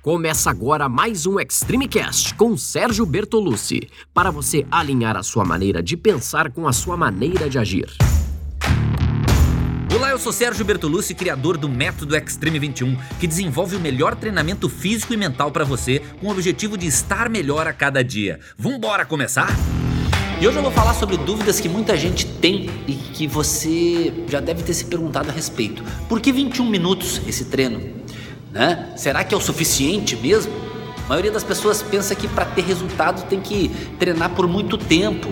Começa agora mais um Extreme Cast com Sérgio Bertolucci, para você alinhar a sua maneira de pensar com a sua maneira de agir. Olá, eu sou Sérgio Bertolucci, criador do Método Extreme 21, que desenvolve o melhor treinamento físico e mental para você, com o objetivo de estar melhor a cada dia. Vambora começar? E hoje eu vou falar sobre dúvidas que muita gente tem e que você já deve ter se perguntado a respeito. Por que 21 minutos esse treino? Né? Será que é o suficiente mesmo? A maioria das pessoas pensa que para ter resultado tem que treinar por muito tempo.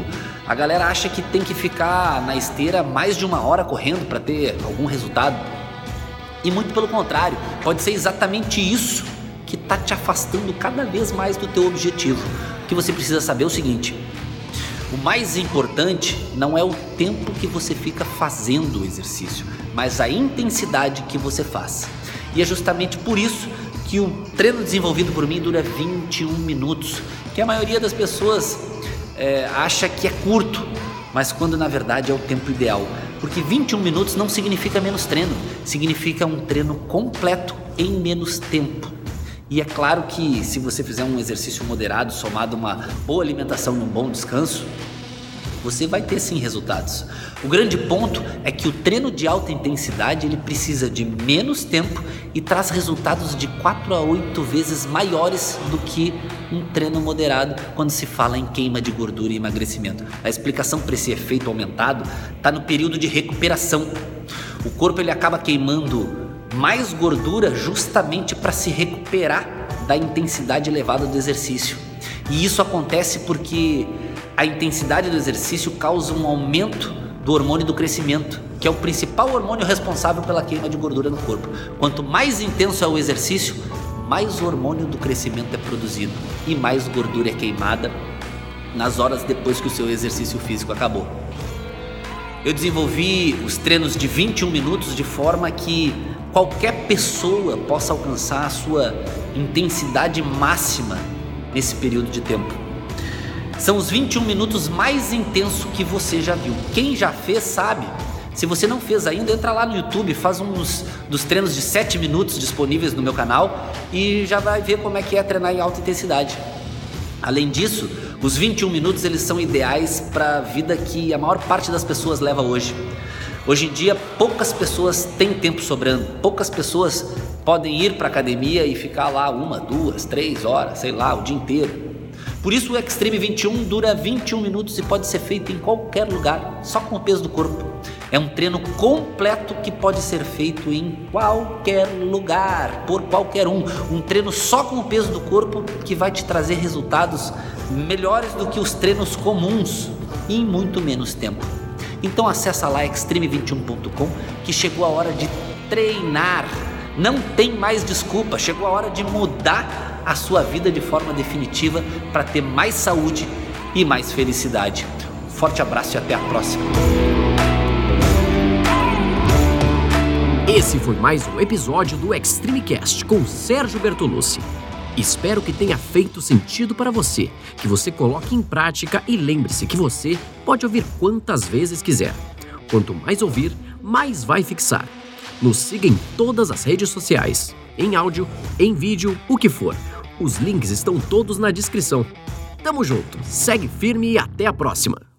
A galera acha que tem que ficar na esteira mais de uma hora correndo para ter algum resultado. E muito pelo contrário, pode ser exatamente isso que está te afastando cada vez mais do teu objetivo. O que você precisa saber é o seguinte: o mais importante não é o tempo que você fica fazendo o exercício, mas a intensidade que você faz. E é justamente por isso que o treino desenvolvido por mim dura 21 minutos, que a maioria das pessoas é, acha que é curto, mas quando na verdade é o tempo ideal. Porque 21 minutos não significa menos treino, significa um treino completo em menos tempo. E é claro que se você fizer um exercício moderado, somado a uma boa alimentação e um bom descanso, você vai ter sim resultados. O grande ponto é que o treino de alta intensidade ele precisa de menos tempo e traz resultados de 4 a 8 vezes maiores do que um treino moderado quando se fala em queima de gordura e emagrecimento. A explicação para esse efeito aumentado está no período de recuperação. O corpo ele acaba queimando mais gordura justamente para se recuperar da intensidade elevada do exercício. E isso acontece porque a intensidade do exercício causa um aumento do hormônio do crescimento, que é o principal hormônio responsável pela queima de gordura no corpo. Quanto mais intenso é o exercício, mais hormônio do crescimento é produzido e mais gordura é queimada nas horas depois que o seu exercício físico acabou. Eu desenvolvi os treinos de 21 minutos de forma que qualquer pessoa possa alcançar a sua intensidade máxima nesse período de tempo. São os 21 minutos mais intensos que você já viu. Quem já fez sabe. Se você não fez ainda, entra lá no YouTube, faz um dos, dos treinos de 7 minutos disponíveis no meu canal e já vai ver como é que é treinar em alta intensidade. Além disso, os 21 minutos eles são ideais para a vida que a maior parte das pessoas leva hoje. Hoje em dia, poucas pessoas têm tempo sobrando, poucas pessoas podem ir para academia e ficar lá uma, duas, três horas, sei lá, o dia inteiro. Por isso o Extreme 21 dura 21 minutos e pode ser feito em qualquer lugar, só com o peso do corpo. É um treino completo que pode ser feito em qualquer lugar, por qualquer um. Um treino só com o peso do corpo que vai te trazer resultados melhores do que os treinos comuns em muito menos tempo. Então acessa lá extreme21.com que chegou a hora de treinar. Não tem mais desculpa, chegou a hora de mudar a sua vida de forma definitiva para ter mais saúde e mais felicidade. forte abraço e até a próxima. Esse foi mais um episódio do Extreme Cast com Sérgio Bertolucci. Espero que tenha feito sentido para você, que você coloque em prática e lembre-se que você pode ouvir quantas vezes quiser. Quanto mais ouvir, mais vai fixar. Nos siga em todas as redes sociais, em áudio, em vídeo, o que for os links estão todos na descrição. Tamo junto, segue firme e até a próxima!